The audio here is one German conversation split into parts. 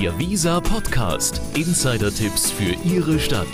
Der Visa Podcast. Insider-Tipps für Ihre Stadt.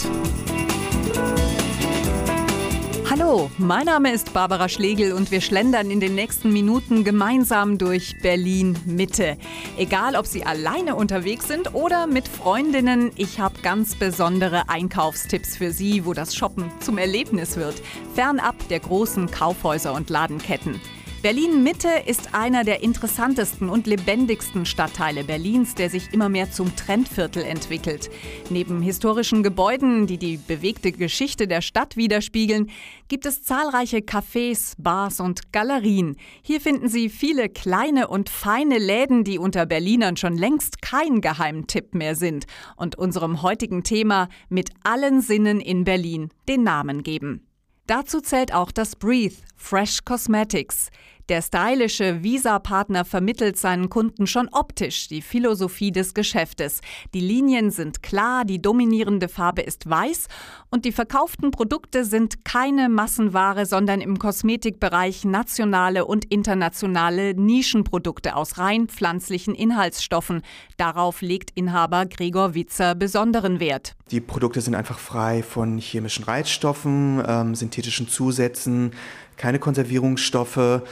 Hallo, mein Name ist Barbara Schlegel und wir schlendern in den nächsten Minuten gemeinsam durch Berlin Mitte. Egal, ob Sie alleine unterwegs sind oder mit Freundinnen, ich habe ganz besondere Einkaufstipps für Sie, wo das Shoppen zum Erlebnis wird, fernab der großen Kaufhäuser und Ladenketten. Berlin Mitte ist einer der interessantesten und lebendigsten Stadtteile Berlins, der sich immer mehr zum Trendviertel entwickelt. Neben historischen Gebäuden, die die bewegte Geschichte der Stadt widerspiegeln, gibt es zahlreiche Cafés, Bars und Galerien. Hier finden Sie viele kleine und feine Läden, die unter Berlinern schon längst kein Geheimtipp mehr sind und unserem heutigen Thema mit allen Sinnen in Berlin den Namen geben. Dazu zählt auch das Breathe Fresh Cosmetics. Der stylische Visa-Partner vermittelt seinen Kunden schon optisch die Philosophie des Geschäftes. Die Linien sind klar, die dominierende Farbe ist weiß und die verkauften Produkte sind keine Massenware, sondern im Kosmetikbereich nationale und internationale Nischenprodukte aus rein pflanzlichen Inhaltsstoffen. Darauf legt Inhaber Gregor Witzer besonderen Wert. Die Produkte sind einfach frei von chemischen Reizstoffen, ähm, synthetischen Zusätzen, keine Konservierungsstoffe.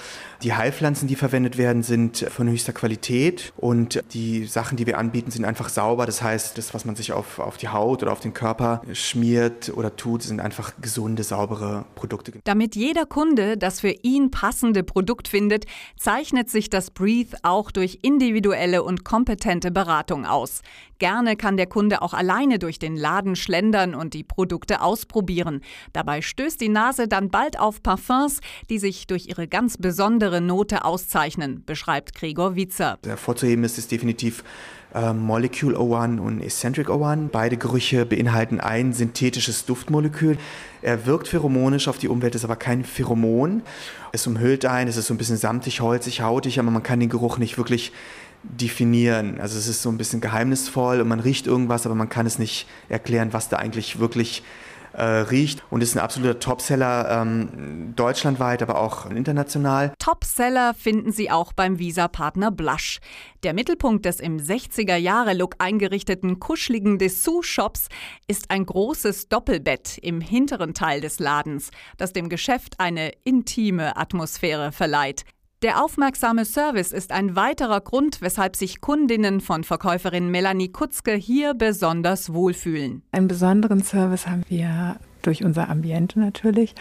Die Heilpflanzen, die verwendet werden, sind von höchster Qualität und die Sachen, die wir anbieten, sind einfach sauber. Das heißt, das, was man sich auf, auf die Haut oder auf den Körper schmiert oder tut, sind einfach gesunde, saubere Produkte. Damit jeder Kunde das für ihn passende Produkt findet, zeichnet sich das Breathe auch durch individuelle und kompetente Beratung aus. Gerne kann der Kunde auch alleine durch den Laden schlendern und die Produkte ausprobieren. Dabei stößt die Nase dann bald auf Parfums, die sich durch ihre ganz besondere Note auszeichnen, beschreibt Gregor Witzer. Hervorzuheben ist es definitiv äh, Molecule O1 und Eccentric O1. Beide Gerüche beinhalten ein synthetisches Duftmolekül. Er wirkt pheromonisch auf die Umwelt, ist aber kein Pheromon. Es umhüllt ein, es ist so ein bisschen samtig, holzig, hautig, aber man kann den Geruch nicht wirklich definieren. Also es ist so ein bisschen geheimnisvoll und man riecht irgendwas, aber man kann es nicht erklären, was da eigentlich wirklich äh, riecht und ist ein absoluter Topseller ähm, deutschlandweit, aber auch international. Topseller finden Sie auch beim Visa-Partner Blush. Der Mittelpunkt des im 60er-Jahre-Look eingerichteten kuscheligen Dessous-Shops ist ein großes Doppelbett im hinteren Teil des Ladens, das dem Geschäft eine intime Atmosphäre verleiht. Der aufmerksame Service ist ein weiterer Grund, weshalb sich Kundinnen von Verkäuferin Melanie Kutzke hier besonders wohlfühlen. Einen besonderen Service haben wir durch unser Ambiente natürlich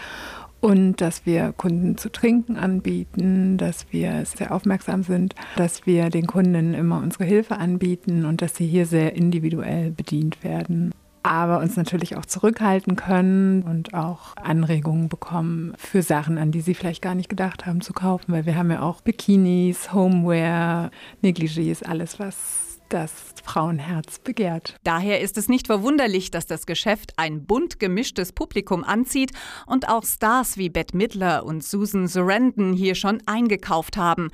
und dass wir Kunden zu trinken anbieten, dass wir sehr aufmerksam sind, dass wir den Kunden immer unsere Hilfe anbieten und dass sie hier sehr individuell bedient werden aber uns natürlich auch zurückhalten können und auch Anregungen bekommen für Sachen, an die sie vielleicht gar nicht gedacht haben zu kaufen, weil wir haben ja auch Bikinis, Homeware, Negligés, alles was das Frauenherz begehrt. Daher ist es nicht verwunderlich, dass das Geschäft ein bunt gemischtes Publikum anzieht und auch Stars wie Bette Midler und Susan Sarandon hier schon eingekauft haben.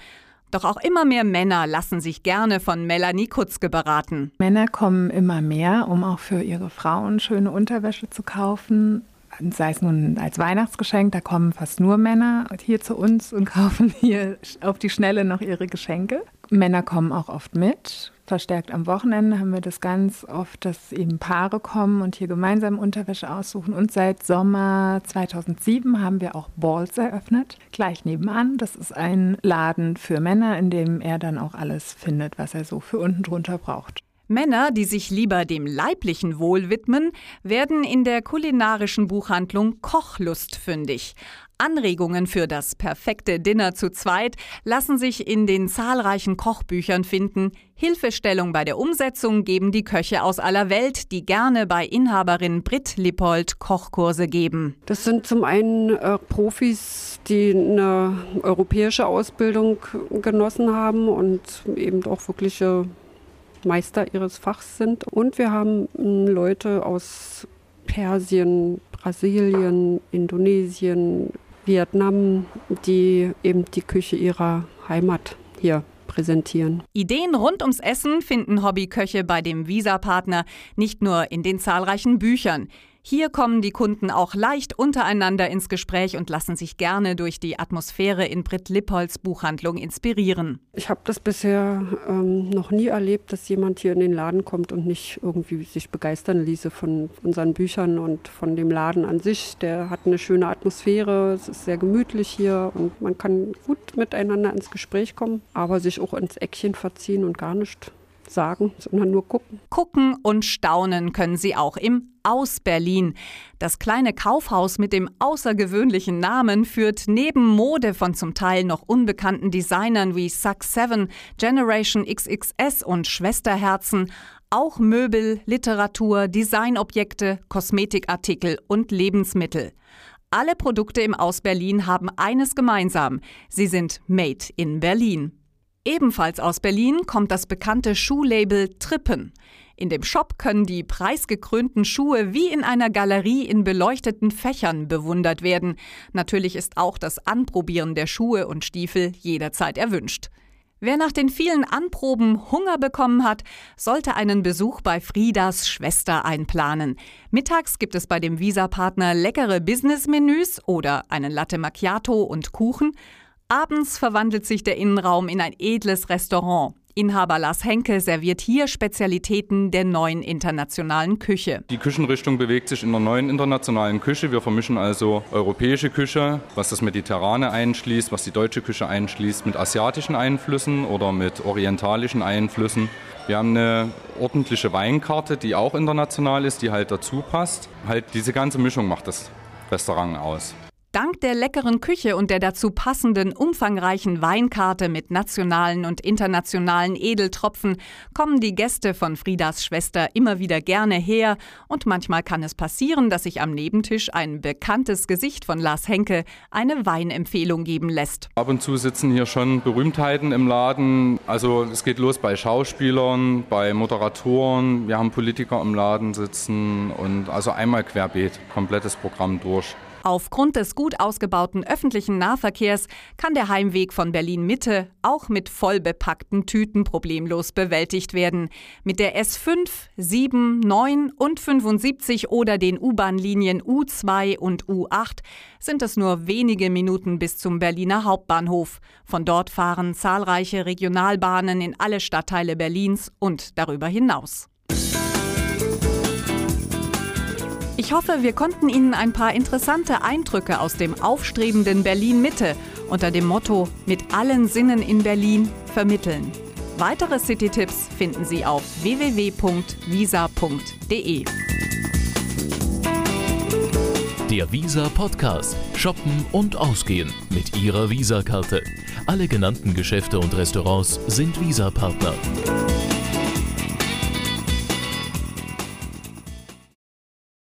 Doch auch immer mehr Männer lassen sich gerne von Melanie Kutzke beraten. Männer kommen immer mehr, um auch für ihre Frauen schöne Unterwäsche zu kaufen. Sei es nun als Weihnachtsgeschenk, da kommen fast nur Männer hier zu uns und kaufen hier auf die Schnelle noch ihre Geschenke. Männer kommen auch oft mit, verstärkt am Wochenende haben wir das ganz oft, dass eben Paare kommen und hier gemeinsam Unterwäsche aussuchen. Und seit Sommer 2007 haben wir auch Balls eröffnet, gleich nebenan. Das ist ein Laden für Männer, in dem er dann auch alles findet, was er so für unten drunter braucht. Männer, die sich lieber dem leiblichen Wohl widmen, werden in der kulinarischen Buchhandlung Kochlust fündig. Anregungen für das perfekte Dinner zu zweit lassen sich in den zahlreichen Kochbüchern finden. Hilfestellung bei der Umsetzung geben die Köche aus aller Welt, die gerne bei Inhaberin Britt Lippold Kochkurse geben. Das sind zum einen äh, Profis, die eine europäische Ausbildung genossen haben und eben auch wirkliche Meister ihres Fachs sind. Und wir haben hm, Leute aus Persien, Brasilien, Indonesien, Vietnam, die eben die Küche ihrer Heimat hier präsentieren. Ideen rund ums Essen finden Hobbyköche bei dem Visa-Partner nicht nur in den zahlreichen Büchern. Hier kommen die Kunden auch leicht untereinander ins Gespräch und lassen sich gerne durch die Atmosphäre in Britt Lippolds Buchhandlung inspirieren. Ich habe das bisher ähm, noch nie erlebt, dass jemand hier in den Laden kommt und nicht irgendwie sich begeistern ließe von unseren Büchern und von dem Laden an sich. Der hat eine schöne Atmosphäre, es ist sehr gemütlich hier und man kann gut miteinander ins Gespräch kommen, aber sich auch ins Eckchen verziehen und gar nicht sagen, sondern nur gucken. Gucken und staunen können Sie auch im Aus Berlin. Das kleine Kaufhaus mit dem außergewöhnlichen Namen führt neben Mode von zum Teil noch unbekannten Designern wie Suck 7, Generation XXS und Schwesterherzen auch Möbel, Literatur, Designobjekte, Kosmetikartikel und Lebensmittel. Alle Produkte im Aus Berlin haben eines gemeinsam. Sie sind made in Berlin. Ebenfalls aus Berlin kommt das bekannte Schuhlabel Trippen. In dem Shop können die preisgekrönten Schuhe wie in einer Galerie in beleuchteten Fächern bewundert werden. Natürlich ist auch das Anprobieren der Schuhe und Stiefel jederzeit erwünscht. Wer nach den vielen Anproben Hunger bekommen hat, sollte einen Besuch bei Friedas Schwester einplanen. Mittags gibt es bei dem Visa-Partner leckere Business-Menüs oder einen Latte Macchiato und Kuchen. Abends verwandelt sich der Innenraum in ein edles Restaurant. Inhaber Lars Henke serviert hier Spezialitäten der neuen internationalen Küche. Die Küchenrichtung bewegt sich in der neuen internationalen Küche. Wir vermischen also europäische Küche, was das Mediterrane einschließt, was die deutsche Küche einschließt, mit asiatischen Einflüssen oder mit orientalischen Einflüssen. Wir haben eine ordentliche Weinkarte, die auch international ist, die halt dazu passt. Halt diese ganze Mischung macht das Restaurant aus. Dank der leckeren Küche und der dazu passenden umfangreichen Weinkarte mit nationalen und internationalen Edeltropfen kommen die Gäste von Friedas Schwester immer wieder gerne her und manchmal kann es passieren, dass sich am Nebentisch ein bekanntes Gesicht von Lars Henke eine Weinempfehlung geben lässt. Ab und zu sitzen hier schon Berühmtheiten im Laden. Also es geht los bei Schauspielern, bei Moderatoren, wir haben Politiker im Laden sitzen und also einmal querbeet, komplettes Programm durch. Aufgrund des gut ausgebauten öffentlichen Nahverkehrs kann der Heimweg von Berlin Mitte auch mit vollbepackten Tüten problemlos bewältigt werden. Mit der S5, 7, 9 und 75 oder den U-Bahn-Linien U2 und U8 sind es nur wenige Minuten bis zum Berliner Hauptbahnhof. Von dort fahren zahlreiche Regionalbahnen in alle Stadtteile Berlins und darüber hinaus. Ich hoffe, wir konnten Ihnen ein paar interessante Eindrücke aus dem aufstrebenden Berlin Mitte unter dem Motto Mit allen Sinnen in Berlin vermitteln. Weitere City-Tipps finden Sie auf www.visa.de. Der Visa Podcast. Shoppen und Ausgehen mit Ihrer Visa-Karte. Alle genannten Geschäfte und Restaurants sind Visa-Partner.